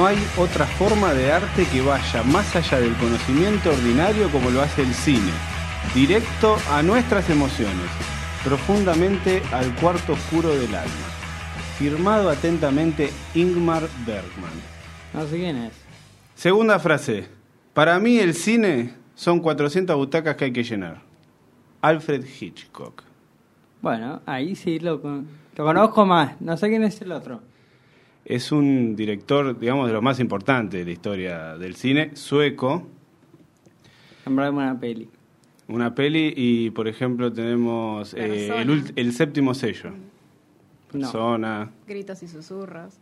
no hay otra forma de arte que vaya más allá del conocimiento ordinario como lo hace el cine, directo a nuestras emociones, profundamente al cuarto oscuro del alma. Firmado atentamente Ingmar Bergman. No sé quién es. Segunda frase. Para mí el cine son 400 butacas que hay que llenar. Alfred Hitchcock. Bueno, ahí sí lo, con- lo conozco más. No sé quién es el otro. Es un director, digamos, de los más importantes de la historia del cine, sueco. Nombrame una peli. Una peli y, por ejemplo, tenemos eh, el, séptimo sello. No. Persona. Gritos y susurros.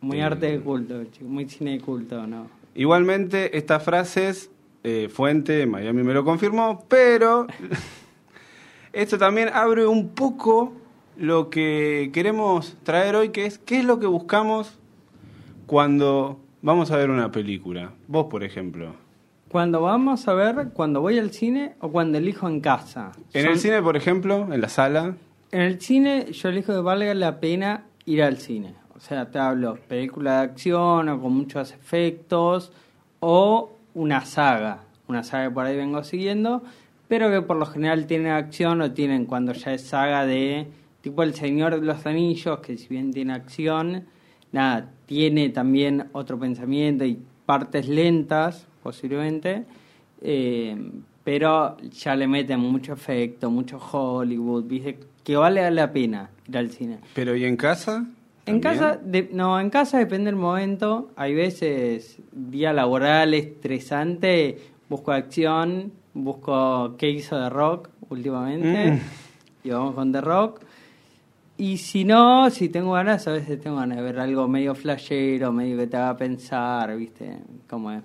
Muy Eh, arte de culto, muy cine de culto, ¿no? Igualmente, estas frases, eh, fuente, Miami me lo confirmó, pero esto también abre un poco lo que queremos traer hoy, que es qué es lo que buscamos cuando vamos a ver una película. Vos, por ejemplo. Cuando vamos a ver, cuando voy al cine o cuando elijo en casa. En Son- el cine, por ejemplo, en la sala, En el cine yo elijo que valga la pena ir al cine. O sea, te hablo película de acción o con muchos efectos o una saga. Una saga que por ahí vengo siguiendo, pero que por lo general tienen acción o tienen cuando ya es saga de tipo El Señor de los Anillos, que si bien tiene acción, nada, tiene también otro pensamiento y partes lentas, posiblemente. Eh, pero ya le meten mucho efecto, mucho Hollywood, ¿viste? que vale la pena ir al cine. pero ¿y en casa? En ¿También? casa, de- no, en casa depende del momento. Hay veces, día laboral estresante, busco acción, busco qué hizo The Rock últimamente. Mm. Y vamos con The Rock. Y si no, si tengo ganas, a veces tengo ganas de ver algo medio flashero, medio que te haga pensar, ¿viste? Como es.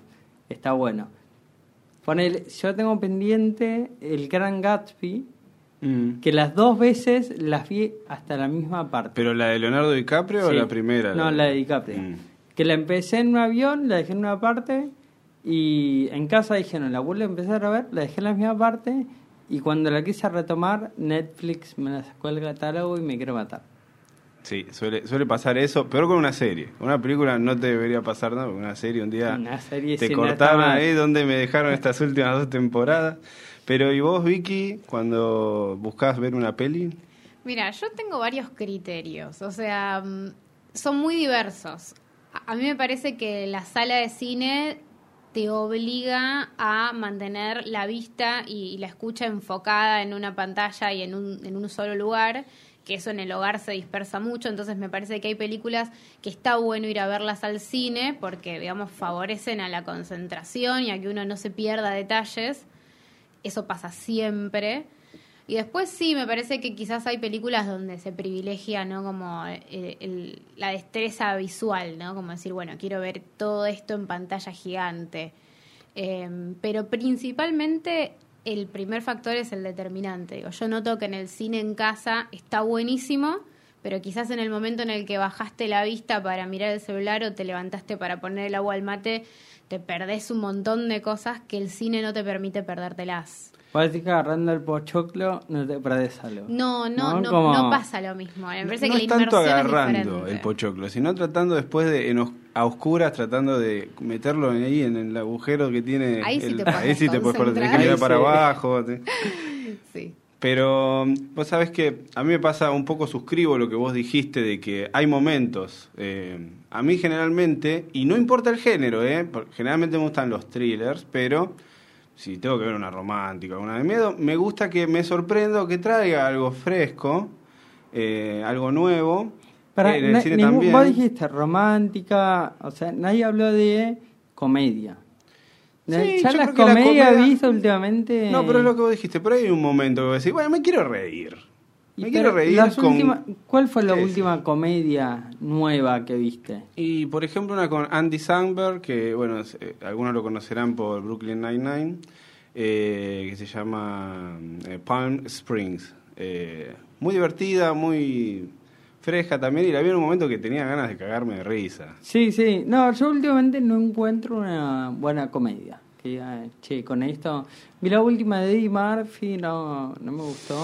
Está bueno. Ponele, yo tengo pendiente el Gran Gatsby, Mm. que las dos veces las vi hasta la misma parte. ¿Pero la de Leonardo DiCaprio o la primera? No, la de DiCaprio. Mm. Que la empecé en un avión, la dejé en una parte y en casa dije, no, la vuelvo a empezar a ver, la dejé en la misma parte y cuando la quise retomar, Netflix me la sacó del catálogo y me quiero matar. Sí, suele, suele pasar eso, peor con una serie. Una película no te debería pasar nada, porque una serie un día Una serie te no cortaron ahí donde me dejaron estas últimas dos temporadas. Pero ¿y vos, Vicky, cuando buscás ver una peli? Mira, yo tengo varios criterios, o sea, mm, son muy diversos. A a mí me parece que la sala de cine te obliga a mantener la vista y, la escucha enfocada en una pantalla y en un, en un solo lugar, que eso en el hogar se dispersa mucho, entonces me parece que hay películas que está bueno ir a verlas al cine porque, digamos, favorecen a la concentración y a que uno no se pierda detalles. Eso pasa siempre. Y después sí, me parece que quizás hay películas donde se privilegia, ¿no? Como eh, el- la destreza visual, ¿no? Como decir, bueno, quiero ver todo esto en pantalla gigante. Eh, pero principalmente el primer factor es el determinante. Digo, yo noto que en el cine en casa está buenísimo, pero quizás en el momento en el que bajaste la vista para mirar el celular o te levantaste para poner el agua al mate, te perdés un montón de cosas que el cine no te permite perdértelas. Parece que agarrando el pochoclo no te perdés algo. No, no, ¿No? no, Como- no pasa lo mismo. Me parece no que es la tanto es agarrando diferente. el pochoclo, sino tratando después de en os- a oscuras, tratando de meterlo ahí en el agujero que tiene. Ahí sí el- te podés ahí sí te puedes perder, tenés que Ahí para sí. abajo. te- Sí. Pero vos sabés que a mí me pasa un poco, suscribo lo que vos dijiste de que hay momentos. eh, a mí generalmente, y no importa el género, eh, generalmente me gustan los thrillers, pero si tengo que ver una romántica, una de miedo, me gusta que me sorprenda o que traiga algo fresco, eh, algo nuevo. Para, en el cine ningún- también. vos dijiste romántica, o sea, nadie habló de comedia. Sí, ya las comedias comedia- visto últimamente. No, pero es lo que vos dijiste, pero hay un momento que vos decís, bueno, me quiero reír. Me quiero reír las con... últimas- ¿Cuál fue la ¿Qué última comedia nueva que viste? Y por ejemplo una con Andy Samberg, que bueno, eh, algunos lo conocerán por Brooklyn Nine-Nine, eh, que se llama eh, Palm Springs. Muy divertida, muy fresca también, y la vi en un momento que tenía ganas de cagarme de risa. Sí, sí. No, yo últimamente no encuentro una buena comedia. Que diga, che, con esto. Vi la última de Eddie Murphy, no, no me gustó.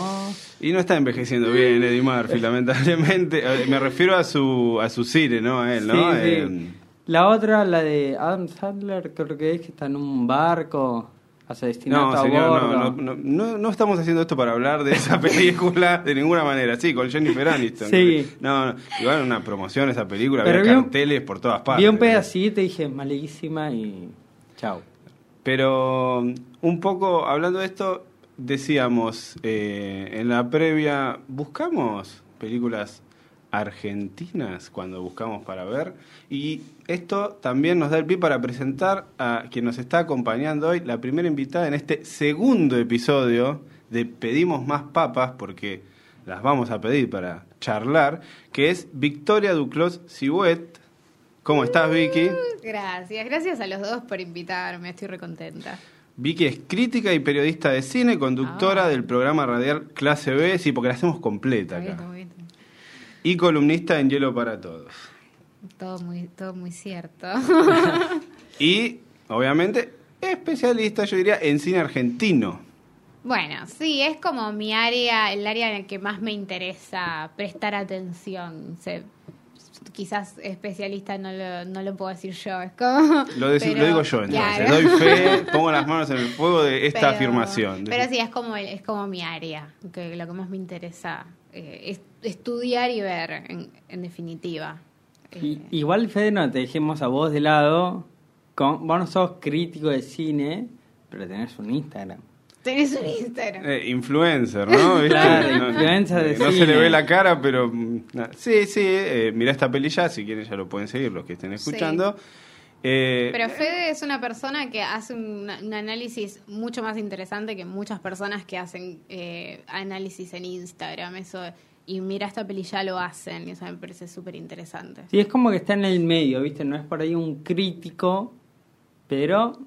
Y no está envejeciendo bien Eddie Murphy, lamentablemente. Eh, Me refiero a su, a su cine, ¿no? A él, ¿no? Sí, sí. Eh, La otra, la de Adam Sandler, creo que es que está en un barco, asesinato No, a señor, bordo. no, no, no, no, estamos haciendo esto para hablar de esa película de ninguna manera. Sí, con Jennifer Aniston. Sí. No, no, igual una promoción esa película, Pero había un- carteles por todas partes. Vi un pedacito y dije, malísima y chao. Pero um, un poco hablando de esto, decíamos eh, en la previa, buscamos películas argentinas cuando buscamos para ver y esto también nos da el pie para presentar a quien nos está acompañando hoy, la primera invitada en este segundo episodio de Pedimos más papas porque las vamos a pedir para charlar, que es Victoria Duclos Sibuet. ¿Cómo estás, Vicky? Gracias, gracias a los dos por invitarme, estoy recontenta. Vicky es crítica y periodista de cine, conductora Ah. del programa radial Clase B, sí, porque la hacemos completa bien, acá. está bien. Y columnista en Hielo para Todos. Todo muy, todo muy cierto. Y, obviamente, especialista, yo diría, en cine argentino. bueno, sí, es como mi área, el área en el que más me interesa prestar atención. Se- quizás especialista no lo, no lo puedo decir yo, es como... Lo, deci- pero- lo digo yo, entonces. claro. Doy fe, pongo las manos en el fuego de esta Pero- afirmación. Pero sí, es como, es como mi área, que lo que más me interesa eh, es estudiar y ver, en, en definitiva. Y- Eh, igual, Fede, no te dejemos a vos de lado. Con, vos no sos crítico de cine, pero tenés un Instagram. Tenés un Instagram. Eh, influencer, ¿no? ¿Viste? Claro, no, influencer de no se le ve la cara, pero mm, sí, sí, eh, mirá esta peli ya, si quieren ya lo pueden seguir los que estén escuchando. Eh, Pero Fede es una persona que hace un, un análisis mucho más interesante que muchas personas que hacen eh, análisis en Instagram. Eso y mira esta peli ya lo hacen y eso me parece súper interesante. Sí, es como que está en el medio, ¿viste? No es por ahí un crítico, pero...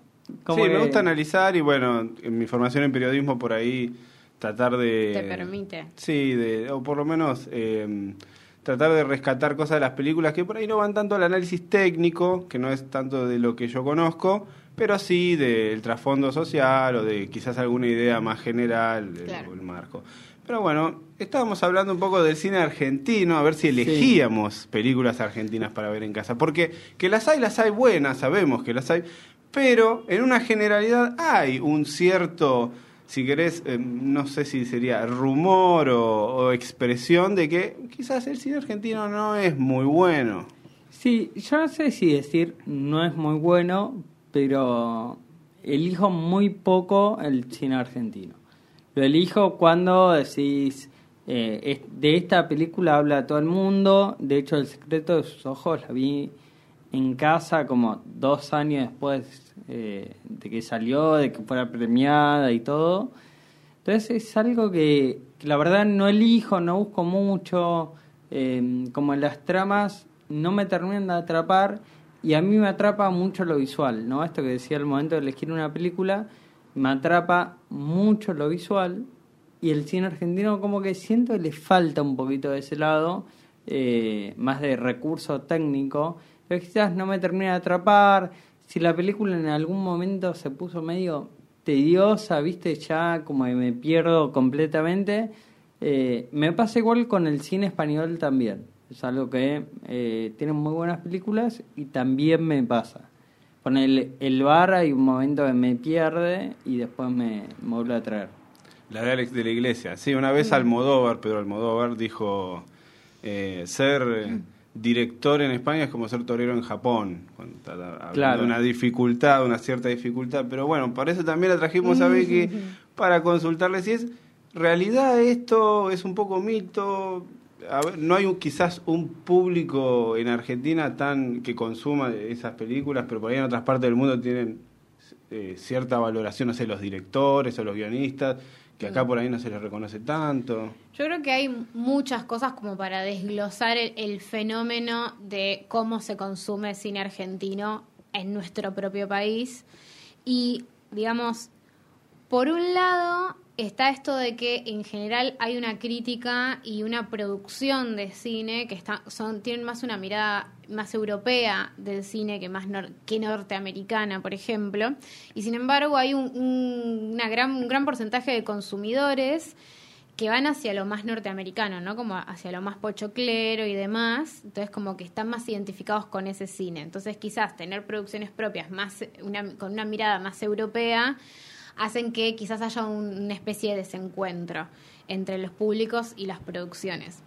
Como sí, me gusta analizar y bueno, en mi formación en periodismo por ahí tratar de... Te permite. Sí, de, o por lo menos eh, tratar de rescatar cosas de las películas que por ahí no van tanto al análisis técnico, que no es tanto de lo que yo conozco, pero sí del trasfondo social o de quizás alguna idea más general del Claro. marco. Pero bueno, estábamos hablando un poco del cine argentino, a ver si elegíamos películas argentinas para ver en casa. Porque que las hay, las hay buenas, sabemos que las hay, pero en una generalidad hay un cierto, si querés, eh, no sé si sería rumor o, expresión de que quizás el cine argentino no es muy bueno. Sí, yo no sé si decir no es muy bueno, pero elijo muy poco el cine argentino. Lo elijo cuando decís, eh, de esta película habla todo el mundo, de hecho El secreto de sus ojos la vi en casa como dos años después eh, de que salió, de que fuera premiada y todo. Entonces es algo que, la verdad no elijo, no busco mucho, eh, como en las tramas no me terminan de atrapar y a mí me atrapa mucho lo visual, ¿no? Esto que decía al momento de elegir una película, me atrapa mucho lo visual y el cine argentino como que siento que le falta un poquito de ese lado, eh, más de recurso técnico, pero quizás no me termina de atrapar, si la película en algún momento se puso medio tediosa, viste, ya como que me pierdo completamente. Eh, me pasa igual con el cine español también. Es algo que eh, tiene muy buenas películas y también me pasa. Con el, el bar hay un momento que me pierde y después me, me vuelve a traer. La de Alex de la Iglesia. Sí, una vez Almodóvar, Pedro Almodóvar, dijo eh, ser eh, director en España es como ser torero en Japón. Cuando está hablando Claro. de una dificultad, una cierta dificultad. Pero bueno, por eso también la trajimos a Vicky para consultarle si es realidad esto, es un poco mito. A ver, no hay un- quizás un público en Argentina tan que consuma esas películas, pero por ahí en otras partes del mundo tienen eh, cierta valoración, no sé, los directores o los guionistas, que acá por ahí no se les reconoce tanto. Yo creo que hay muchas cosas como para desglosar el, el fenómeno de cómo se consume cine argentino en nuestro propio país. Y, digamos, por un lado está esto de que en general hay una crítica y una producción de cine que está, son, tienen más una mirada más europea del cine que más nor- que norteamericana, por ejemplo. Y sin embargo hay un, un- una gran, un gran porcentaje de consumidores que van hacia lo más norteamericano, ¿no? Como hacia lo más pochoclero y demás. Entonces, como que están más identificados con ese cine. Entonces, quizás tener producciones propias más una, con una mirada más europea hacen que quizás haya un- una especie de desencuentro entre los públicos y las producciones.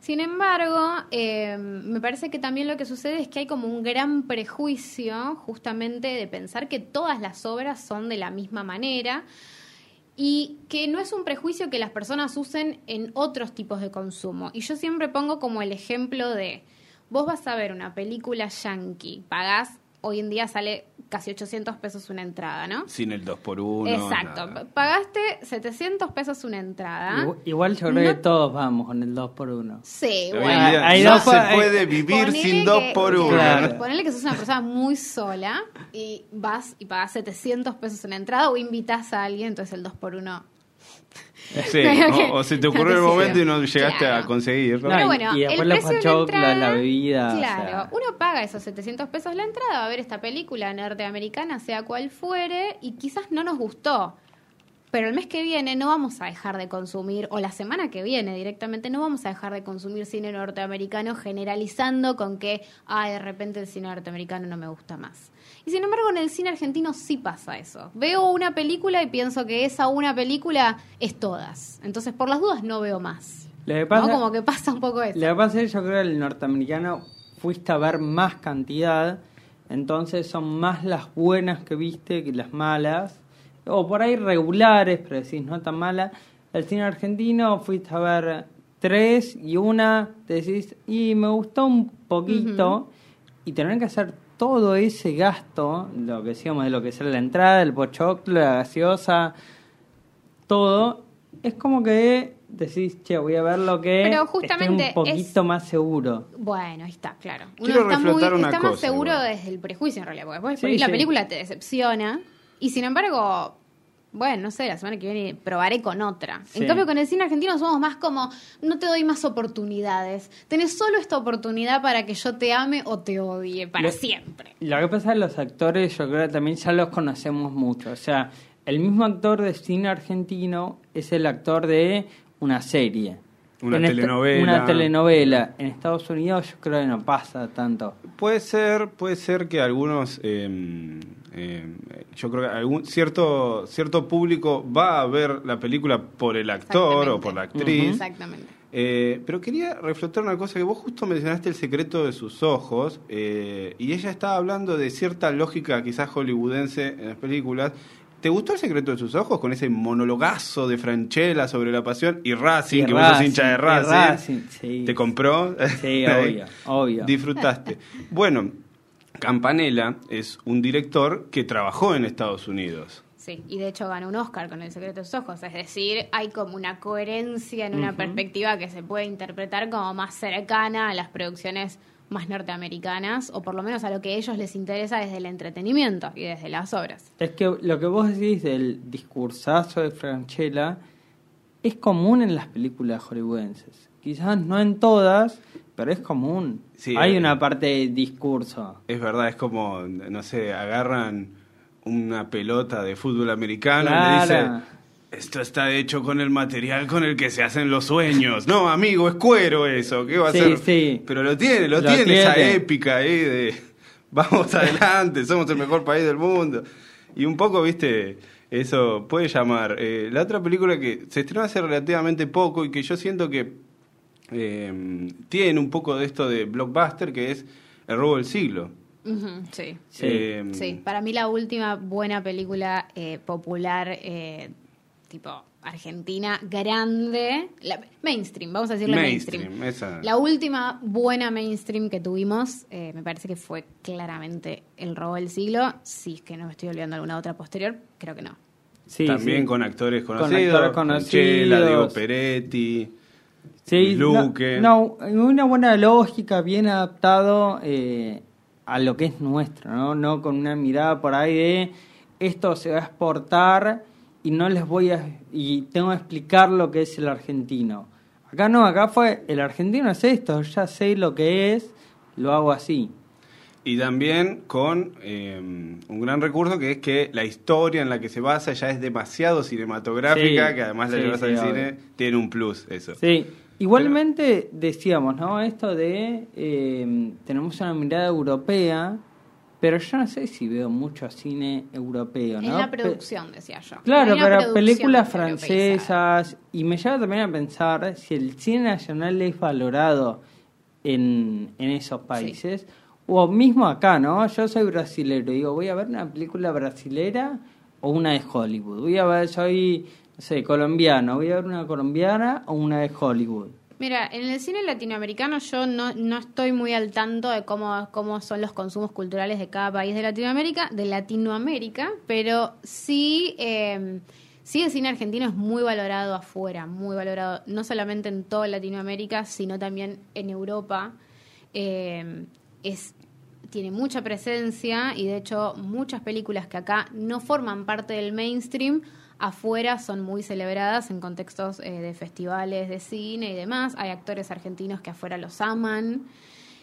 Sin embargo, eh, me parece que también lo que sucede es que hay como un gran prejuicio justamente de pensar que todas las obras son de la misma manera y que no es un prejuicio que las personas usen en otros tipos de consumo. Y yo siempre pongo como el ejemplo de, vos vas a ver una película yankee, pagás, hoy en día sale casi 800 pesos una entrada, ¿no? Sin el 2x1. Exacto, nada. pagaste 700 pesos una entrada. Igu- Igual yo creo No- que todos vamos con el 2x1. Sí, bueno. Hay no dos se puede vivir Ponele sin que- 2x1. Claro. Ponele que sos una persona muy sola y vas y pagas 700 pesos en la entrada o invitas a alguien, entonces el 2x1. Sí, o, o se te no ocurrió el momento y no llegaste Claro. a conseguirlo. No, Pero y- bueno, y después el la precio de la entrada, la bebida, o Claro, sea. uno paga esos 700 pesos la entrada, va a ver esta película norteamericana, sea cual fuere, y quizás no nos gustó. Pero el mes que viene no vamos a dejar de consumir, o la semana que viene directamente, no vamos a dejar de consumir cine norteamericano generalizando con que, ah, de repente el cine norteamericano no me gusta más. Y sin embargo, en el cine argentino sí pasa eso. Veo una película y pienso que esa una película es todas. Entonces, por las dudas, no veo más. Lo que ¿No? pasa, Como que pasa un poco eso. lo que pasa es que yo creo que el norteamericano fuiste a ver más cantidad, entonces son más las buenas que viste que las malas, o por ahí regulares, pero decís no tan malas. El cine argentino fuiste a ver tres y una, te decís, y me gustó un poquito, y tener que hacer todo ese gasto, lo que decíamos de lo que sale la entrada, el pochoclo, la gaseosa, todo, es como que decís, che, voy a ver lo que Pero esté justamente un poquito es- más seguro. Bueno, ahí está, claro. Uno Quiero está, muy, una está más cosa, seguro igual. desde el prejuicio en realidad, porque después Sí, por ahí la sí. película te decepciona y sin embargo, bueno, no sé, la semana que viene probaré con otra. Sí. En cambio con el cine argentino somos más como, no te doy más oportunidades, tenés solo esta oportunidad para que yo te ame o te odie para Lo- siempre. Lo que pasa es que los actores, yo creo que también ya los conocemos mucho. O sea, el mismo actor de cine argentino es el actor de una serie. Una En telenovela. una telenovela. En Estados Unidos yo creo que no pasa tanto. Puede ser, puede ser que algunos, eh, eh, yo creo que algún cierto cierto público va a ver la película por el actor o por la actriz. Exactamente. Eh, pero quería reflejar una cosa que vos justo mencionaste el secreto de sus ojos eh, y ella estaba hablando de cierta lógica quizás hollywoodense en las películas. ¿Te gustó el secreto de sus ojos con ese monologazo de Franchella sobre la pasión y Racing, Y que vos sos Racing, hincha de Racing? Racing, sí. ¿Te compró? Sí, obvio, obvio. Disfrutaste. Bueno, Campanella es un director que trabajó en Estados Unidos. Sí, y de hecho ganó un Oscar con El secreto de sus ojos, es decir, hay como una coherencia en una perspectiva que se puede interpretar como más cercana a las producciones más norteamericanas, o por lo menos a lo que a ellos les interesa desde el entretenimiento y desde las obras. Es que lo que vos decís del discursazo de Franchella es común en las películas hollywoodenses. Quizás no en todas, pero es común. Sí, Hay eh, una parte de discurso. Es verdad, es como, no sé, agarran una pelota de fútbol americano y le dicen, esto está hecho con el material con el que se hacen los sueños. No, amigo, es cuero eso, ¿qué va a Sí, ser? sí. Pero lo tiene, lo, Lo tiene, esa épica ahí de vamos adelante, somos el mejor país del mundo. Y un poco, viste, eso puede llamar. Eh, la otra película que se estrenó hace relativamente poco y que yo siento que eh, tiene un poco de esto de blockbuster, que es El robo del siglo. Sí. Sí. Eh, Sí, para mí la última buena película eh, popular, eh, tipo argentina, grande, la- mainstream, vamos a decirle mainstream. Mainstream, esa. La última buena mainstream que tuvimos, eh, me parece que fue claramente El robo del siglo. Si es que no me estoy olvidando alguna otra posterior, creo que no. Sí, También sí. con actores Con conocidos. actores Franchella, conocidos. Diego Peretti. Sí, Luque. No, no, una buena lógica, bien adaptado eh, a lo que es nuestro, ¿no? No con una mirada por ahí de esto se va a exportar y no les voy a y tengo que explicar lo que es el argentino. Acá no, acá fue el argentino es esto, ya sé lo que es, lo hago así. Y también con eh, un gran recurso que es que la historia en la que se basa ya es demasiado cinematográfica, Sí, que además la sí, llevas sí, al obvio. cine, tiene un plus eso. Sí, igualmente decíamos, ¿no? Esto de eh, tenemos una mirada europea, pero yo no sé si veo mucho cine europeo, ¿no? En la Pe- producción, decía yo. Claro, pero películas francesas y me lleva también a pensar si el cine nacional es valorado en, en esos países o mismo acá, ¿no? Yo soy brasilero, digo, voy a ver una película brasilera o una de Hollywood. Voy a ver, soy, no sé, colombiano, voy a ver una colombiana o una de Hollywood. Mira, en el cine latinoamericano yo no, no estoy muy al tanto de cómo, cómo son los consumos culturales de cada país de Latinoamérica, de Latinoamérica, pero sí, eh, sí el cine argentino es muy valorado afuera, muy valorado, no solamente en toda Latinoamérica, sino también en Europa. Eh, es tiene mucha presencia y de hecho muchas películas que acá no forman parte del mainstream afuera son muy celebradas en contextos eh, de festivales de cine y demás. Hay actores argentinos que afuera los aman.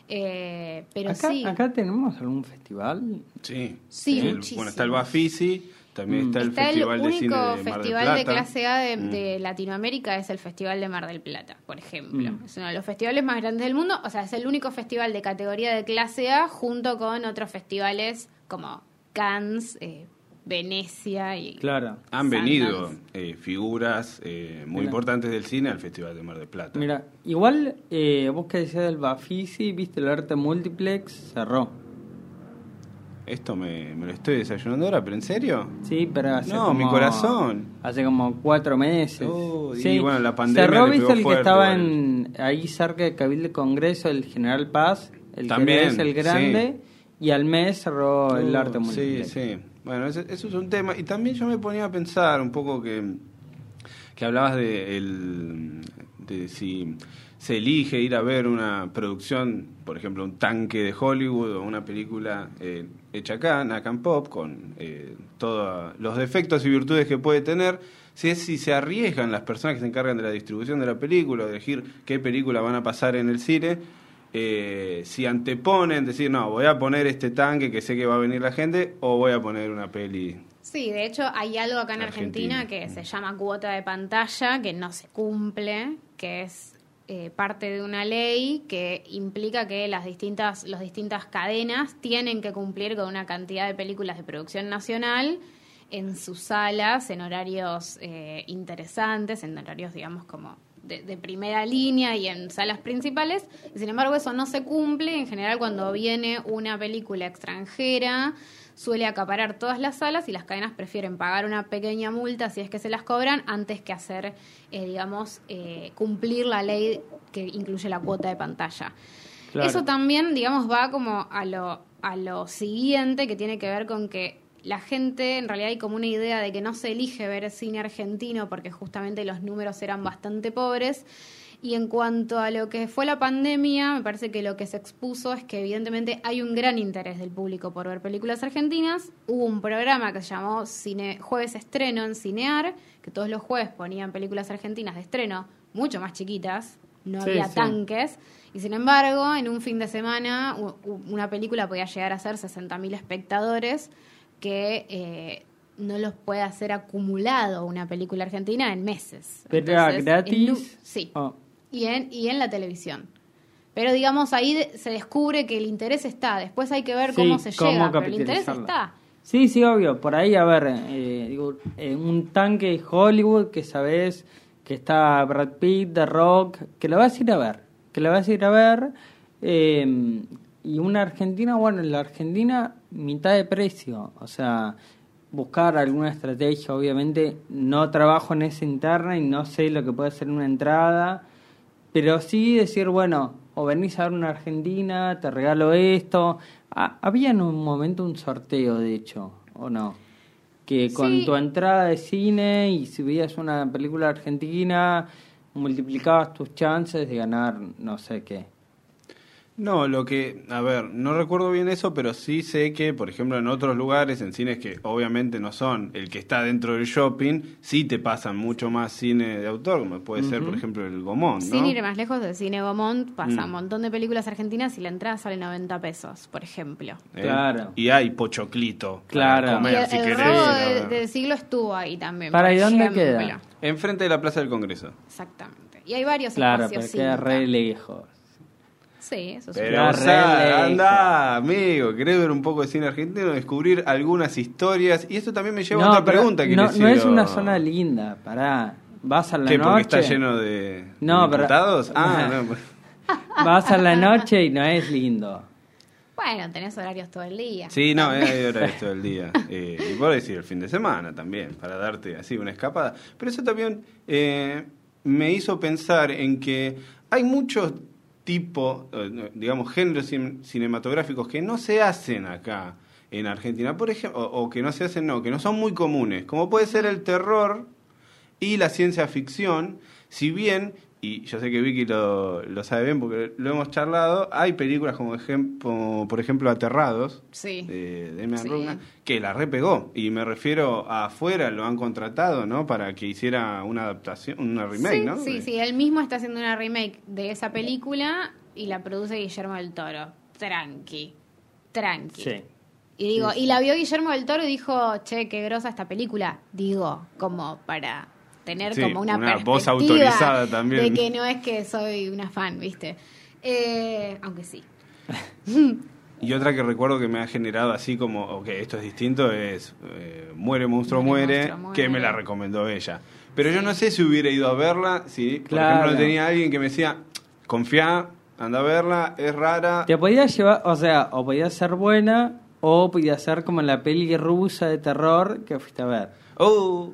Eh, pero acá, sí, acá tenemos algún festival. Sí. Sí, El- bueno, está el Bafisi, también Mm. está el está el Festival de Cine único de Mar del festival de clase A de, Mm. de Latinoamérica es el Festival de Mar del Plata, por ejemplo. Mm. Es uno de los festivales más grandes del mundo. O sea, es el único festival de categoría de clase A junto con otros festivales como Cannes, eh, Venecia y Claro. Han venido eh, figuras eh, muy Mira. importantes del cine al Festival de Mar del Plata. Mira, igual eh, vos que decías del Bafisi, viste el arte multiplex, cerró. Esto me, me lo estoy desayunando ahora, pero ¿en serio? Sí, pero hace No, como- mi corazón. Hace como cuatro meses. Oh, y sí. bueno, la pandemia Cerró, le viste pegó el que estaba en, ahí cerca de Cabildo Congreso, el General Paz, el También, que es el grande, y al mes cerró el arte multiplex. Sí, sí. Bueno, ese- eso es un tema. Y también yo me ponía a pensar un poco que, que hablabas de, el, de si se elige ir a ver una producción, por ejemplo, un tanque de Hollywood o una película eh, hecha acá, Nacan Pop, con eh, todos los defectos y virtudes que puede tener. Si es si se arriesgan las personas que se encargan de la distribución de la película, de elegir qué película van a pasar en el cine, eh, si anteponen, decir, no, voy a poner este tanque que sé que va a venir la gente, o voy a poner una peli. Sí, de hecho hay algo acá en Argentina, Argentina. que se llama cuota de pantalla, que no se cumple, que es eh, parte de una ley que implica que las distintas, las distintas cadenas tienen que cumplir con una cantidad de películas de producción nacional en sus salas, en horarios eh, interesantes, en horarios, digamos, como de, de primera línea y en salas principales. Sin embargo, eso no se cumple. En general, cuando viene una película extranjera, suele acaparar todas las salas y las cadenas prefieren pagar una pequeña multa si es que se las cobran antes que hacer, eh, digamos, eh, cumplir la ley que incluye la cuota de pantalla. Claro. Eso también, digamos, va como a lo, a lo siguiente que tiene que ver con que la gente, en realidad hay como una idea de que no se elige ver cine argentino porque justamente los números eran bastante pobres. Y en cuanto a lo que fue la pandemia, me parece que lo que se expuso es que evidentemente hay un gran interés del público por ver películas argentinas. Hubo un programa que se llamó Cine Jueves Estreno en Cinear, que todos los jueves ponían películas argentinas de estreno mucho más chiquitas, no Sí, había sí. tanques. Y sin embargo, en un fin de semana, una película podía llegar a ser 60.000 espectadores, que eh, no los puede hacer acumulado una película argentina en meses. Pero Entonces, gratis. sí, Oh, y en, y en la televisión. Pero digamos, ahí de- se descubre que el interés está. Después hay que ver Sí, cómo se cómo llega, pero el interés está. Sí, sí, obvio. Por ahí, a ver, eh, digo, eh, un tanque de Hollywood que sabes que está Brad Pitt, The Rock, que lo vas a ir a ver, que lo vas a ir a ver. eh, y una Argentina, bueno, en la Argentina mitad de precio, o sea, buscar alguna estrategia, obviamente no trabajo en esa interna y no sé lo que puede ser una entrada, pero sí decir, bueno, o venís a ver una Argentina, te regalo esto. Ah, había en un momento un sorteo, de hecho, ¿o no? Que con Sí. tu entrada de cine y si veías una película argentina, multiplicabas tus chances de ganar no sé qué. No, lo que, a ver, no recuerdo bien eso, pero sí sé que, por ejemplo, en otros lugares, en cines que obviamente no son el que está dentro del shopping, sí te pasan mucho más cine de autor, como puede ser, por ejemplo, el Gomón, ¿no? Sin ir más lejos del cine Gomont, pasa Mm. un montón de películas argentinas y la entrada sale 90 pesos, por ejemplo. ¿Eh? Claro. Y hay pochoclito Claro. para Y comer, el, si el querés. robo a de- siglo estuvo ahí también. ¿Para y dónde ejemplo. queda? Enfrente de la Plaza del Congreso. Exactamente. Y hay varios Claro, pero espacios. queda re lejos. Sí, eso sí. Pero, o sea, anda, amigo, querés ver un poco de cine argentino, descubrir algunas historias. Y esto también me lleva a No, otra pero pregunta que no, les no es una zona linda, pará. Vas a la ¿Qué? noche. ¿Porque está lleno de, No, pero-? Ah, no. pues. Vas a la noche y no es lindo. Bueno, tenés horarios todo el día. Sí, no, hay horarios todo el día. Eh, y por decir el fin de semana también, para darte así una escapada. Pero eso también eh, me hizo pensar en que hay muchos tipos, eh, digamos, géneros cin- cinematográficos que no se hacen acá en Argentina, por ejemplo, o, o que no se hacen, no, que no son muy comunes, como puede ser el terror y la ciencia ficción, si bien, y yo sé que Vicky lo, lo sabe bien porque lo hemos charlado, hay películas como ejemplo, por ejemplo Aterrados, Sí. de Demian Sí. Rugna, que la repegó. Y me refiero a afuera, lo han contratado, ¿no? Para que hiciera una adaptación, una remake, sí, ¿no? Sí, sí, él mismo está haciendo una remake de esa película y la produce Guillermo del Toro. Tranqui, tranqui. Sí. Y digo, y la vio Guillermo del Toro y dijo, che, qué grosa esta película. Digo, como para tener Sí, como una, una perspectiva voz autorizada también. De que no es que soy una fan, ¿viste? Eh, aunque sí. Y otra que recuerdo que me ha generado así como, ok, esto es distinto, es eh, Muere, monstruo, Muere, muere, monstruo, que me la recomendó ella. Pero yo no sé si hubiera ido a verla, si, por Claro. ejemplo, tenía alguien que me decía, confía, anda a verla, es rara. Te podía llevar, o sea, o podía ser buena, o podía ser como la peli rusa de terror que fuiste a ver. Oh,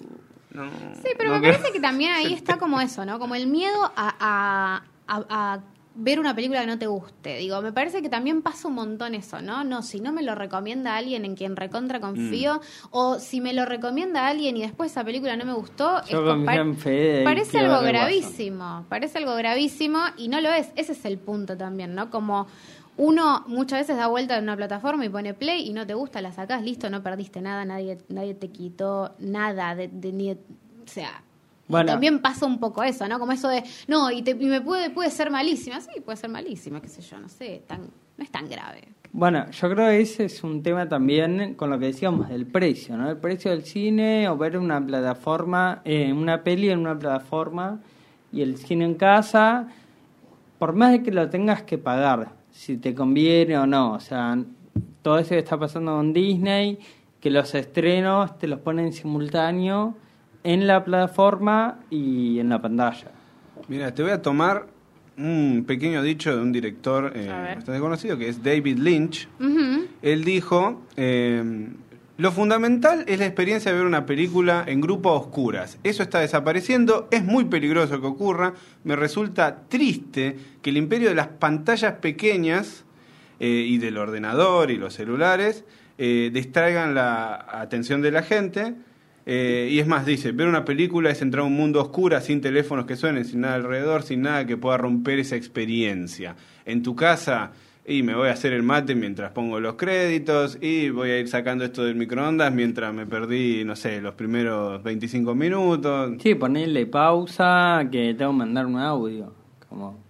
no, Sí, pero no me parece que también ahí está como eso, ¿no? Como el miedo a, a- a- a ver una película que no te guste. Digo, me parece que también pasa un montón eso, ¿no? No, si no me lo recomienda alguien en quien recontra confío, o si me lo recomienda alguien y después esa película no me gustó, Yo es confío pa- en Fede y parece algo gravísimo, parece algo gravísimo y no lo es. Ese es el punto también, ¿no? Como uno muchas veces da vuelta en una plataforma y pone play y no te gusta, la sacás, listo, no perdiste nada, nadie, nadie te quitó nada de, de ni o sea, Bueno. también pasa un poco eso, ¿no? Como eso de, no, y, te- y me puede, puede ser malísima, sí, puede ser malísima, qué sé yo, no sé, tan, no es tan grave. Bueno, yo creo que ese es un tema también con lo que decíamos del precio, ¿no? El precio del cine o ver una plataforma, eh, una peli en una plataforma y el cine en casa, por más de que lo tengas que pagar, si te conviene o no. O sea, todo eso que está pasando con Disney, que los estrenos te los ponen simultáneo en la plataforma y en la pantalla. Mira, te voy a tomar un pequeño dicho de un director eh, bastante conocido, que es David Lynch. Él dijo, eh, lo fundamental es la experiencia de ver una película en grupo a oscuras. Eso está desapareciendo, es muy peligroso que ocurra. Me resulta triste que el imperio de las pantallas pequeñas eh, y del ordenador y los celulares eh, distraigan la atención de la gente. Eh, y es más, dice, ver una película es entrar a un mundo oscuro, sin teléfonos que suenen, sin nada alrededor, sin nada que pueda romper esa experiencia. En tu casa, y me voy a hacer el mate mientras pongo los créditos, y voy a ir sacando esto del microondas mientras me perdí, no sé, los primeros 25 minutos. Sí, ponerle pausa, que tengo que mandar un audio. Como,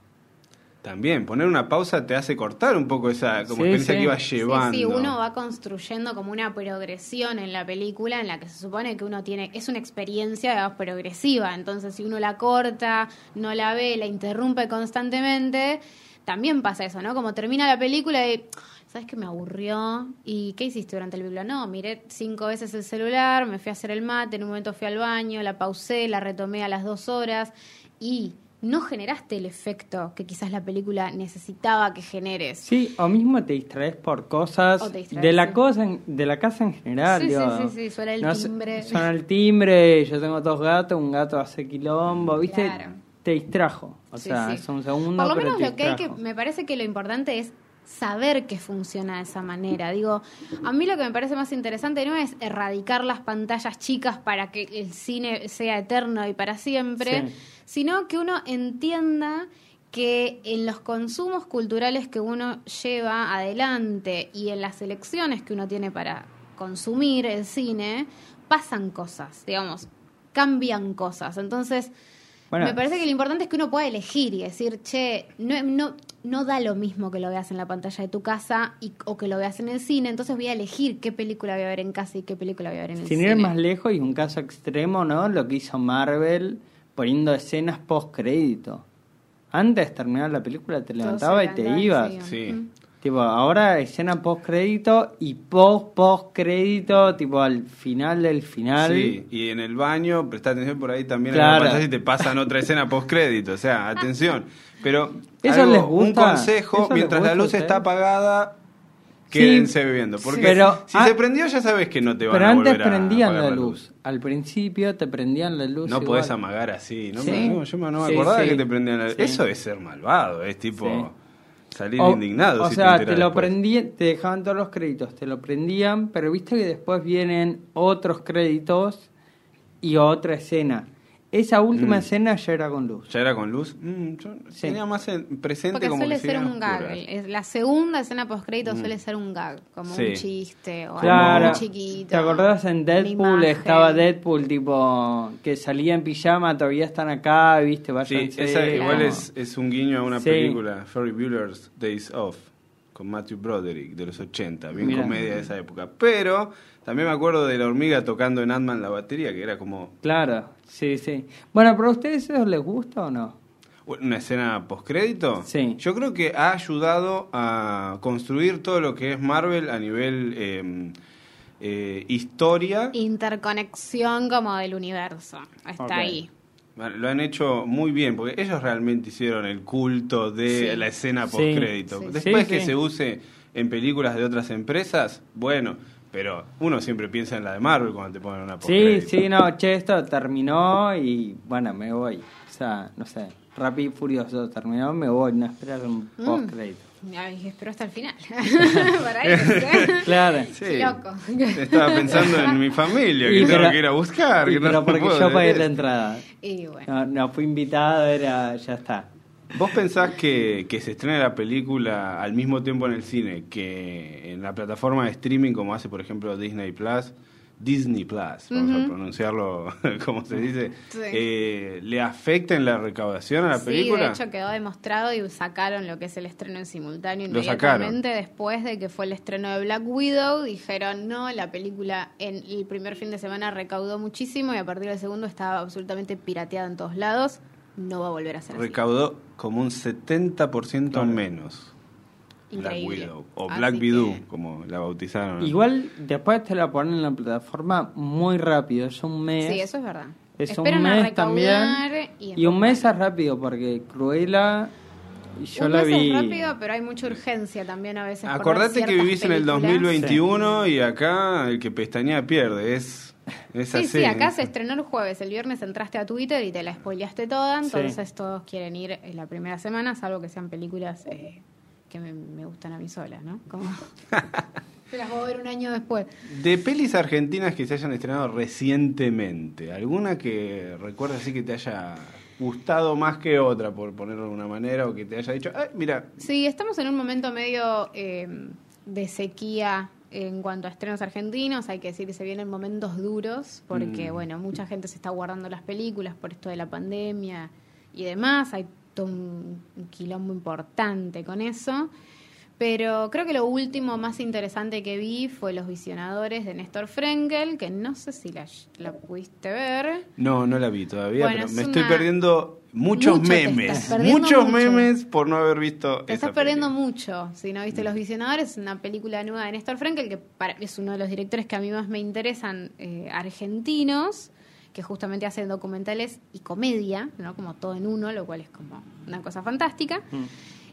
También, poner una pausa te hace cortar un poco esa como Sí, experiencia sí. que ibas Sí, llevando. sí, uno va construyendo como una progresión en la película en la que se supone que uno tiene, es una experiencia digamos, progresiva, entonces si uno la corta, no la ve, la interrumpe constantemente, también pasa eso, ¿no? Como termina la película y, ¿sabes qué me aburrió? ¿Y qué hiciste durante la película? No, miré cinco veces el celular, me fui a hacer el mate, en un momento fui al baño, la pausé, la retomé a las dos horas y... No generaste el efecto que quizás la película necesitaba que generes. Sí, o mismo te distraes por cosas O te distraes, de la sí. cosa, en- de la casa en general. Sí, sí, digo. sí, sí, suena el No sé, timbre. suena el timbre, yo tengo dos gatos, un gato hace quilombo, ¿viste? Claro. Te distrajo. O Sí, sea, sí. es un segundo, Por lo menos lo que hay que, me parece que lo importante es saber que funciona de esa manera. Digo, a mí lo que me parece más interesante no es erradicar las pantallas chicas para que el cine sea eterno y para siempre, Sí. sino que uno entienda que en los consumos culturales que uno lleva adelante y en las elecciones que uno tiene para consumir el cine, pasan cosas, digamos, cambian cosas. Entonces, Bueno. me parece que lo importante es que uno pueda elegir y decir, che, no, no, no da lo mismo que lo veas en la pantalla de tu casa y, o que lo veas en el cine, entonces voy a elegir qué película voy a ver en casa y qué película voy a ver en el Sin cine. ir más lejos y un caso extremo, ¿no? Lo que hizo Marvel poniendo escenas post crédito. Antes de terminar la película te levantaba y te ibas. Sí. Tipo, ahora escena post crédito y post post crédito, tipo al final del final. Sí, y en el baño, presta atención por ahí también en Claro. la pantalla y te pasan otra escena post crédito, o sea, atención. Pero ¿Eso algo- les un gusta? consejo, ¿Eso les mientras la luz está apagada, Sí, quédense bebiendo, porque pero- si ah, se prendió ya sabes que no te van Pero a antes volver a prendían apagar la luz. Al principio te prendían la luz. No igual. podés amagar así, ¿no? Sí. No, yo me- no me Sí, acordaba sí. que te prendían la luz. Sí. Eso es ser malvado, es tipo Sí. Salir O- indignado. O si sea, te, te, lo prendían, te dejaban todos los créditos, te lo prendían, pero viste que después vienen otros créditos y otra escena. Esa última Mm. escena ya era con luz. ¿Ya era con luz? Mm, yo Sí. tenía más en- presente Porque como suele que ser un gag. oscuras. La segunda escena post crédito Mm. suele ser un gag, como Sí. un chiste o Claro. algo muy chiquito. ¿Te acordás en Deadpool? Estaba Deadpool, tipo, que salía en pijama, todavía están acá, viste, Sí, esa igual Claro. es, es un guiño a una Sí. película, Ferry Bueller's Days Off, con Matthew Broderick, de los 80, bien comedia de esa época. Pero también me acuerdo de la hormiga tocando en Ant-Man la batería, que era como Claro, sí, sí. Bueno, pero a ustedes eso les gusta o no? una escena postcrédito. Sí. Yo creo que ha ayudado a construir todo lo que es Marvel a nivel eh, eh, historia. Interconexión como del universo. Está ahí. Lo han hecho muy bien, porque ellos realmente hicieron el culto de Sí. la escena Sí. postcrédito. Sí. Después Sí, que sí. se use en películas de otras empresas, bueno, pero uno siempre piensa en la de Marvel cuando te ponen una Sí, postcrédito. sí, no, che, esto terminó y bueno, me voy. O sea, no sé, Rápido y Furioso terminó, me voy, no esperar un Mm. Ay, espero hasta el final. Para eso, ¿eh? Claro. Sí. Loco. Estaba pensando en mi familia, que Y tengo pero- que ir a buscar. que no pero porque puedo yo pagué la entrada. Y bueno. No, no fui invitado, era, ya está. ¿Vos pensás que, que se estrene la película al mismo tiempo en el cine que en la plataforma de streaming como hace por ejemplo Disney Plus? Disney Plus, vamos a pronunciarlo como se dice, Sí. eh, ¿le afecta en la recaudación a la Sí, película? de hecho quedó demostrado y sacaron lo que es el estreno en simultáneo Lo sacaron. inmediatamente después de que fue el estreno de Black Widow. Dijeron, no, la película en el primer fin de semana recaudó muchísimo y a partir del segundo estaba absolutamente pirateada en todos lados. No va a volver a ser así. Recaudó como un 70% menos. Black. Widow, o Black que- Widow, como la bautizaron. Igual después te la ponen en la plataforma muy rápido, es un mes. Sí, eso es verdad. Es Esperan un a mes también. y, Y un mes es rápido porque Cruella yo Un la mes vi. es rápido, pero hay mucha urgencia también a veces. Acordate que vivís en el películas. 2021 y acá el que pestañea pierde, es, es Sí, así. sí, acá se estrenó el jueves. El viernes entraste a Twitter y te la spoileaste toda. Sí. Entonces todos quieren ir en la primera semana, salvo que sean películas eh, que me, me gustan a mí sola, ¿no? Como... Se las voy a ver un año después. De pelis argentinas que se hayan estrenado recientemente, ¿alguna que recuerdas así que te haya gustado más que otra, por ponerlo de alguna manera, o que te haya dicho, "Ay, mira, Sí, estamos en un momento medio eh, de sequía en cuanto a estrenos argentinos. Hay que decir que se vienen momentos duros porque, Mm. bueno, mucha gente se está guardando las películas por esto de la pandemia y demás. Hay todo un, un quilombo importante con eso. Pero creo que lo último más interesante que vi fue Los Visionadores de Néstor Frenkel, que no sé si la, la pudiste ver. no, no la vi todavía, Bueno, pero es me estoy perdiendo muchos Mucho memes, perdiendo muchos mucho. memes por no haber visto Te esa estás perdiendo mucho. Si no viste Los Visionadores, es una película nueva de Néstor Frenkel, que para- es uno de los directores que a mí más me interesan, eh, argentinos, que justamente hacen documentales y comedia, ¿no? Como todo en uno, lo cual es como una cosa fantástica. Mm.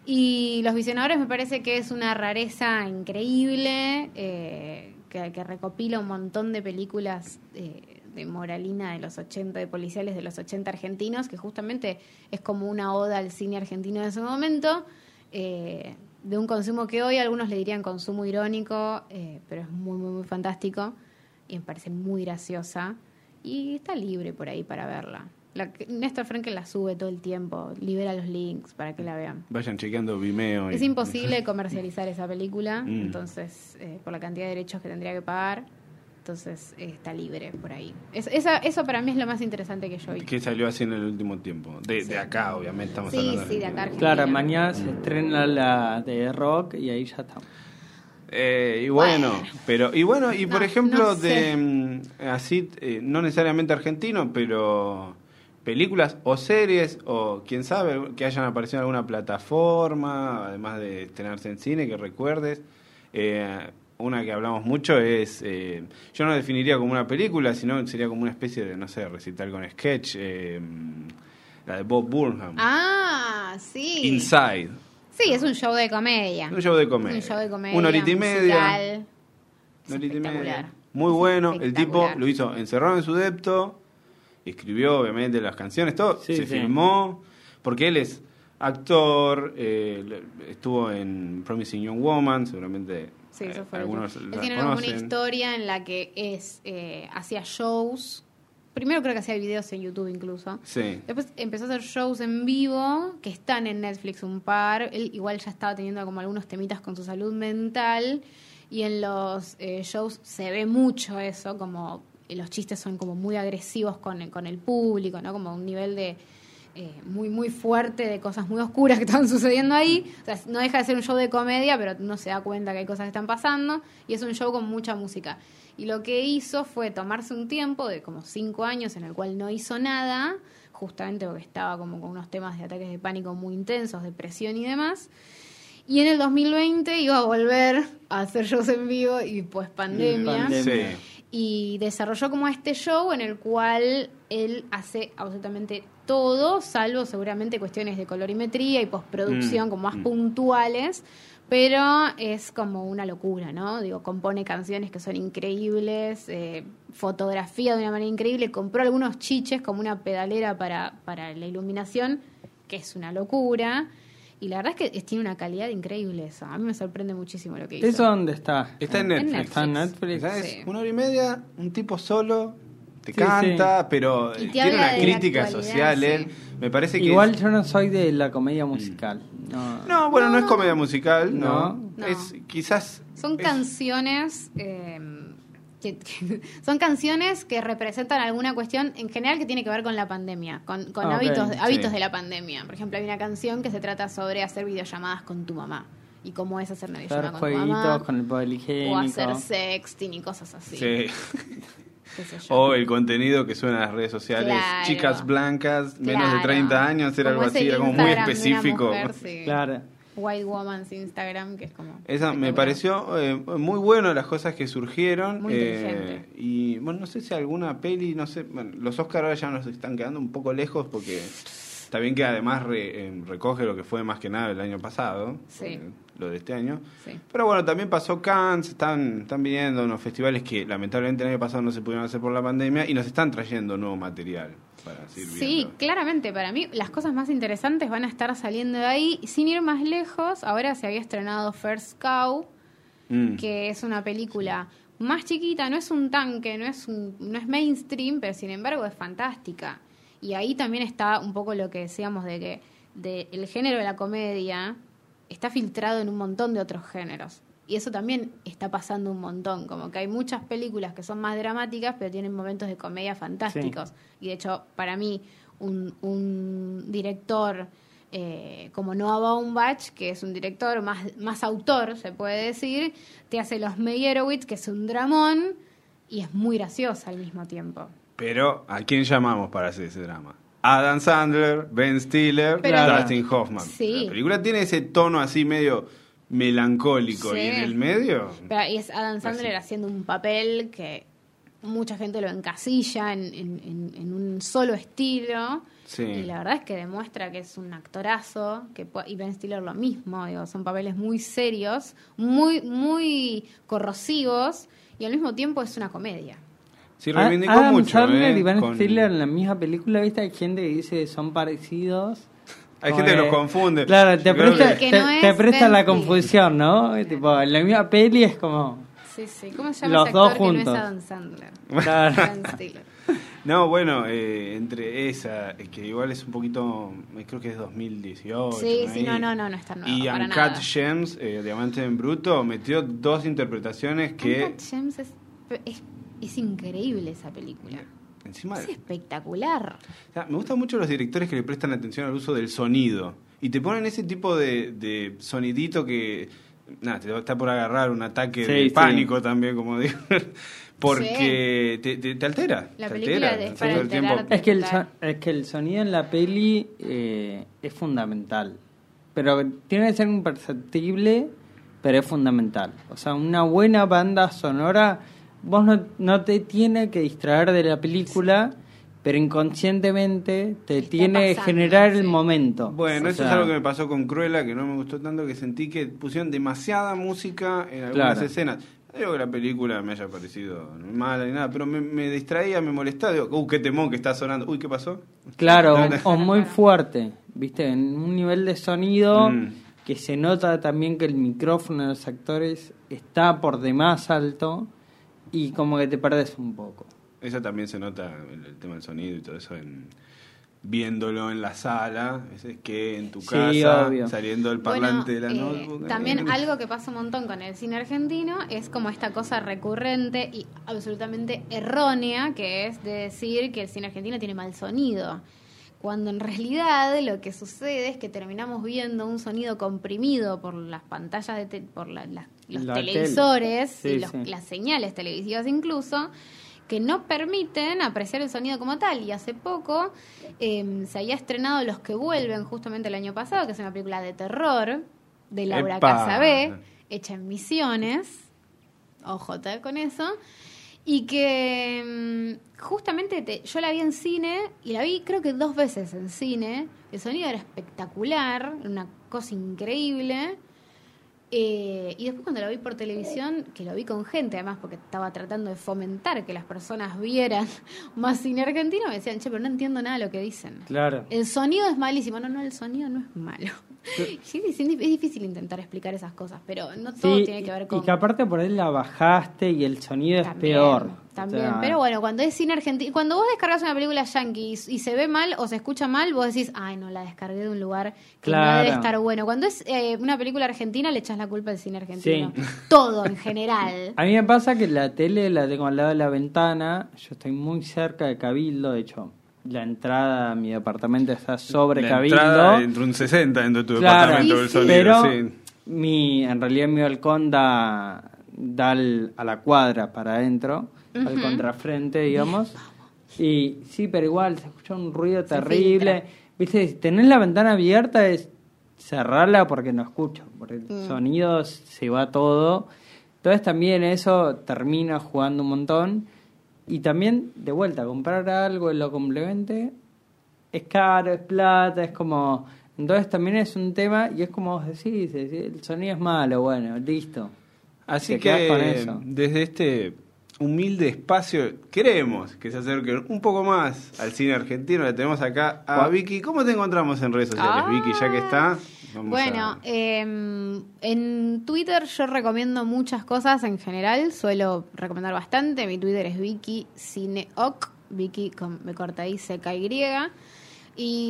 Y Los Visionadores me parece que es una rareza increíble, eh, que, que recopila un montón de películas eh, de moralina de los 80, de policiales de los 80 argentinos, que justamente es como una oda al cine argentino de ese momento, eh, de un consumo que hoy algunos le dirían consumo irónico, pero es muy, muy, muy fantástico y me parece muy graciosa y está libre por ahí para verla. La, que- Néstor Frankel la sube todo el tiempo, libera los links para que la vean. Vayan chequeando Vimeo. y- Es imposible comercializar esa película, Mm. entonces, eh, por la cantidad de derechos que tendría que pagar, entonces eh, está libre por ahí. Es- esa, eso para mí es lo más interesante que yo vi. ¿Qué salió así en el último tiempo? De, Sí. de acá, obviamente, estamos Sí, hablando sí, de acá, Argentina. Claro, mañana se estrena la de rock y ahí ya estamos. Eh, y bueno, Bueno. pero y bueno, y por ejemplo no sé. de mm, así eh, no necesariamente argentino, pero películas o series o quién sabe que hayan aparecido en alguna plataforma, además de estrenarse en cine que recuerdes. Eh, una que hablamos mucho es, eh, yo no definiría como una película, sino sería como una especie de, no sé, recital con sketch, eh, la de Bob Burnham, Ah, sí. Inside. Sí, es un show de comedia. Un show de comedia. Un show de comedia. Una horita y media. Una horita y media. Muy bueno. El tipo lo hizo encerrado en su depto. Escribió, obviamente, las canciones, todo. Sí, se sí. filmó. Porque él es actor. eh, estuvo en Promising Young Woman. Seguramente Sí, eh, eso fue. algunos Él la tiene como una conocen. historia en la que es eh, hacía shows. Primero creo que hacía videos en YouTube incluso. Sí. Después empezó a hacer shows en vivo que están en Netflix un par. Él igual ya estaba teniendo como algunos temitas con su salud mental y en los eh, shows se ve mucho eso, como eh, los chistes son como muy agresivos con el, con el público, ¿no? Como un nivel de eh, muy muy fuerte de cosas muy oscuras que estaban sucediendo ahí. O sea, no deja de ser un show de comedia, pero no se da cuenta que hay cosas que están pasando y es un show con mucha música. Y lo que hizo fue tomarse un tiempo de como cinco años en el cual no hizo nada, justamente porque estaba como con unos temas de ataques de pánico muy intensos, depresión y demás. Y en el 2020 iba a volver a hacer shows en vivo y pues pandemia. Pandemia. Sí. Y desarrolló como este show en el cual él hace absolutamente todo, salvo seguramente cuestiones de colorimetría y postproducción Mm, como más mm. puntuales, pero es como una locura, ¿no? Digo, compone canciones que son increíbles, eh, fotografía de una manera increíble, compró algunos chiches como una pedalera para, para la iluminación, que es una locura. Y la verdad es que tiene una calidad increíble eso. A mí me sorprende muchísimo lo que hizo. ¿Eso dónde está? Está en En Netflix. Está en Netflix. ¿Sabes? Sí. Una hora y media, un tipo solo, te Sí, canta, pero te tiene habla una de la crítica actualidad, social. sí. Él. Me parece que. Igual es- yo no soy de la comedia musical. No. No, bueno, no, es comedia musical, no. No. No. Es quizás. Son es- canciones eh, que, que- son canciones que representan alguna cuestión en general que tiene que ver con la pandemia, con, con Ah, hábitos, hábitos Sí. de la pandemia. Por ejemplo, hay una canción que se trata sobre hacer videollamadas con tu mamá y cómo es hacer una Hacer videollamada con tu mamá jueguitos con el papel higiénico. o hacer sexting y cosas así. Sí. O el contenido que suena en las redes sociales. Claro. Chicas blancas, menos de Claro. 30 años, era algo Como es así, era como muy específico. mujer, sí. Claro. White Woman's Instagram, que es como... Esa me pareció eh, muy bueno las cosas que surgieron. Muy eh, inteligente. y bueno, no sé si alguna peli, no sé. Bueno, los Oscars ahora ya nos están quedando un poco lejos porque está bien que además re- eh, recoge lo que fue más que nada el año pasado, Sí. eh, lo de este año. Sí. Pero bueno, también pasó Cannes, están, están viniendo unos festivales que lamentablemente el año pasado no se pudieron hacer por la pandemia y nos están trayendo nuevo material para Sí, claramente, para mí las cosas más interesantes van a estar saliendo de ahí. Sin ir más lejos, ahora se había estrenado First Cow, Mm. que es una película más chiquita, no es un tanque, no es, un, no es mainstream, pero sin embargo es fantástica. Y ahí también está un poco lo que decíamos de que de el género de la comedia está filtrado en un montón de otros géneros. Y eso también está pasando un montón, como que hay muchas películas que son más dramáticas, pero tienen momentos de comedia fantásticos. Y de hecho, para mí, un, un director eh, como Noah Baumbach, que es un director más, más autor, se puede decir, te hace Los Meyerowitz, que es un dramón, y es muy graciosa al mismo tiempo. Pero, ¿a quién llamamos para hacer ese drama? Adam Sandler, Ben Stiller, Pero- Dustin Hoffman. Sí. La película tiene ese tono así medio melancólico Sí. y en el medio... Pero, y es Adam Sandler Así. haciendo un papel que mucha gente lo encasilla en, en- en- en un solo estilo. Sí. Y la verdad es que demuestra que es un actorazo, que y Ben Stiller lo mismo, digo, son papeles muy serios, muy, muy corrosivos, y al mismo tiempo es una comedia. Sí, reivindicó Adam mucho. Sandler ¿eh? y Ben Con- Stiller en la misma película, ¿viste? Hay gente que dice son parecidos. Hay gente que los confunde. Claro, te Yo presta, que- Que te, no te es presta la confusión, ¿no? Tipo, en la misma peli es como... Sí, sí. ¿Cómo se llama Los ese dos juntos. que no es Adam Sandler? Claro. Stiller. No, bueno, eh, entre esa, que igual es un poquito, eh, creo que es 2018. Sí, sí, no, no, no, no está nuevo, Y para Uncut nada. Gems, eh, Diamante en Bruto, metió dos interpretaciones que Uncut Gems es, es, es increíble esa película. encima... Es espectacular. O sea, me gustan mucho los directores que le prestan atención al uso del sonido. Y te ponen ese tipo de, de sonidito que... Nada, te está por agarrar un ataque Sí, de sí. pánico también, como digo. Porque te, te- te altera. La te película altera, es para el tiempo-. Es que, el, so- es que el sonido en la peli eh, es fundamental. Pero tiene que ser imperceptible, pero es fundamental. O sea, una buena banda sonora, vos no, no te tiene que distraer de la película, pero inconscientemente te tiene que generar sí. el momento. Bueno, O eso es algo que me pasó con Cruella, que no me gustó tanto, que sentí que pusieron demasiada música en algunas Claro. escenas. No digo que la película me haya parecido mala ni nada, pero me, me distraía, me molestaba. Digo, uh, qué temón que está sonando. Uy, ¿qué pasó? Claro, No, o muy fuerte, ¿viste? En un nivel de sonido Mm. que se nota también que el micrófono de los actores está por demás alto y como que te perdes un poco. Eso también se nota, el, el tema del sonido y todo eso, en, viéndolo en la sala, es que en tu casa, saliendo del Bueno, parlante de la eh, notebook. también eh, algo que pasa un montón con el cine argentino es como esta cosa recurrente y absolutamente errónea que es de decir que el cine argentino tiene mal sonido. Cuando en realidad lo que sucede es que terminamos viendo un sonido comprimido por las pantallas, de te- por la- la- los La tele. televisores Sí, y los- sí. las señales televisivas incluso, que no permiten apreciar el sonido como tal. Y hace poco eh, se había estrenado Los que vuelven, justamente el año pasado, que es una película de terror de Laura ¡Epa! Casabé, hecha en Misiones. OJ con eso. Y que mm, justamente te- yo la vi en cine y la vi creo que dos veces en cine. El sonido era espectacular, una cosa increíble. Eh, y después cuando la vi por televisión, que lo vi con gente además, porque estaba tratando de fomentar que las personas vieran más cine argentino, me decían, che, pero no entiendo nada de lo que dicen. Claro. El sonido es malísimo. No, no, el sonido no es malo. Sí, es, es difícil intentar explicar esas cosas, pero no todo Sí, tiene que ver con... y que aparte por ahí la bajaste y el sonido es peor. También, O sea, pero bueno, cuando es cine argentino, cuando vos descargas una película yankee y, y se ve mal o se escucha mal, vos decís, ay, no, la descargué de un lugar que no Claro. debe estar bueno. Cuando es eh, una película argentina, le echas la culpa al cine argentino. Sí. Todo en general. A mí me pasa que la tele la tengo al lado de la ventana, yo estoy muy cerca de Cabildo, de hecho, la entrada a mi departamento está sobre la Cabildo. entrada entre un 60 dentro de tu Claro, departamento Sí, del sí. sonido. pero sí. mi, en realidad mi balcón da, da al- a la cuadra para adentro, al contrafrente, digamos. Y sí, pero igual se escucha un ruido terrible. Viste, si tenés la ventana abierta es cerrarla porque no escucho, porque el Mm. sonido se va todo. Entonces también eso termina jugando un montón. Y también, de vuelta, comprar algo en lo complemente es caro, es plata, es como... Entonces también es un tema y es como vos decís, el sonido es malo, bueno, listo. Así que con eso. desde este humilde espacio queremos que se acerquen un poco más al cine argentino. Le tenemos acá a. Vicky. ¿Cómo te encontramos en redes sociales, Ah. Vicky? Ya que está. vamos Bueno, a- eh, en Twitter yo recomiendo muchas cosas en general, suelo recomendar bastante. Mi Twitter es Vicky Cineoc, Vicky con me corta ahí, CKY. Y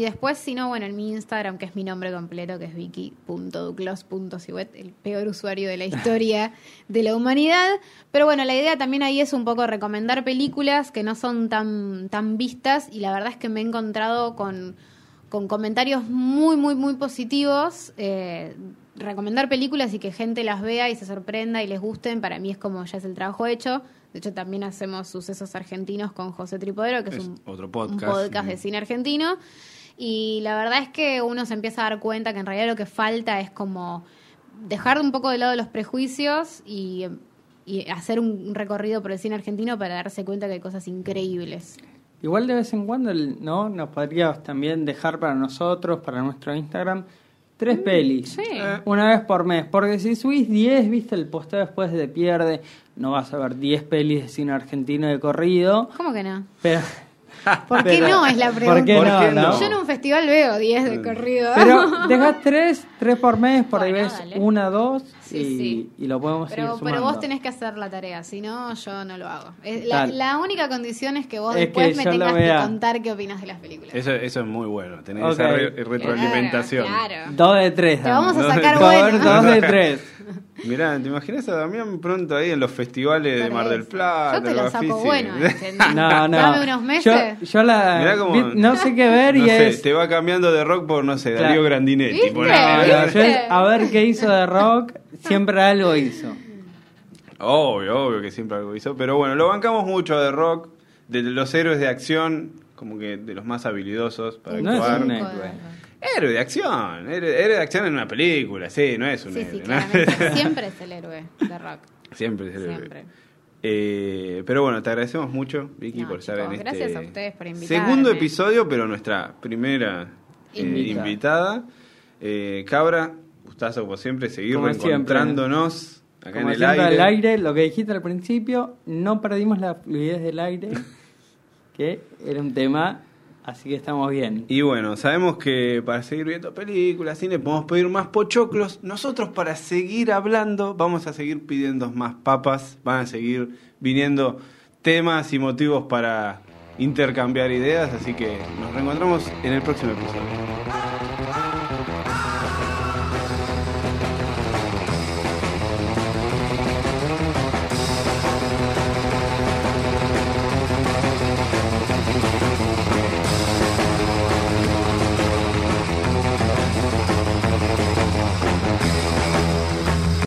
después, si no, bueno, en mi Instagram, que es mi nombre completo, que es vicky.duclos.cibuet, el peor usuario de la historia de la humanidad. Pero bueno, la idea también ahí es un poco recomendar películas que no son tan, tan vistas y la verdad es que me he encontrado con, con comentarios muy, muy, muy positivos. Eh, recomendar películas y que gente las vea y se sorprenda y les gusten, para mí es como ya es el trabajo hecho. De hecho, también hacemos sucesos argentinos con José Tripodero, que es, Es un, otro un podcast. de cine argentino. Y la verdad es que uno se empieza a dar cuenta que en realidad lo que falta es como dejar un poco de lado los prejuicios y, y hacer un recorrido por el cine argentino para darse cuenta que hay cosas increíbles. Igual de vez en cuando, el- ¿no? Nos podrías también dejar para nosotros, para nuestro Instagram, tres pelis. Mm, sí. Una vez por mes. Porque si subís 10, viste, el posteo después te pierde. No vas a ver 10 pelis de cine argentino de corrido. ¿Cómo que no? Pero, ¿Por qué Pero- no? Es la pregunta. ¿Por qué ¿Por no, qué no? Yo en un festival veo 10 de corrido. Pero dejas tres, tres por mes, por ahí Bueno, ves dale. una, dos Sí, y, sí. y lo podemos Pero, ir pero vos tenés que hacer la tarea, si no, yo no lo hago. La, la única condición es que vos Es después que me tengas que contar qué opinas de las películas. Eso, eso es muy bueno, tener Ok. esa re- retroalimentación. Claro, claro. Dos de tres. Te dame. vamos a Dos de sacar. Por bueno. dos de tres. Mirá, ¿te imaginas a Damián pronto ahí en los festivales de Por Mar del. Plata? Yo te lo saco bueno. ¿entendés? No, no. Dame unos meses. Yo, yo la. Mirá cómo- vi- no sé qué ver No y sé, es. te va cambiando de rock por, no sé, Claro. Darío Grandinetti. ¿Viste? por No, ahí. no, ¿Viste? yo es a ver qué hizo de rock, siempre algo hizo. Obvio, obvio que siempre algo hizo. Pero bueno, lo bancamos mucho de rock, de los héroes de acción, como que de los más habilidosos para No es actuar. un Cinco héroe. de- Héroe de acción, héroe, héroe de acción en una película, sí, no es un Sí, héroe. sí. Siempre es el héroe de rock. Siempre es el héroe. Eh, pero bueno, te agradecemos mucho, Vicky, No, por estar chicos, en este gracias a ustedes por invitarme. segundo episodio, pero nuestra primera eh, Invitada. Eh, Cabra, gustazo como siempre, seguir Como siempre. reencontrándonos acá Como en el siempre aire. al aire, lo que dijiste al principio, no perdimos la fluidez del aire, que era un tema, así que estamos bien. Y bueno, sabemos que para seguir viendo películas, cine, podemos pedir más pochoclos. Nosotros para seguir hablando vamos a seguir pidiendo más papas, van a seguir viniendo temas y motivos para intercambiar ideas, así que nos reencontramos en el próximo episodio.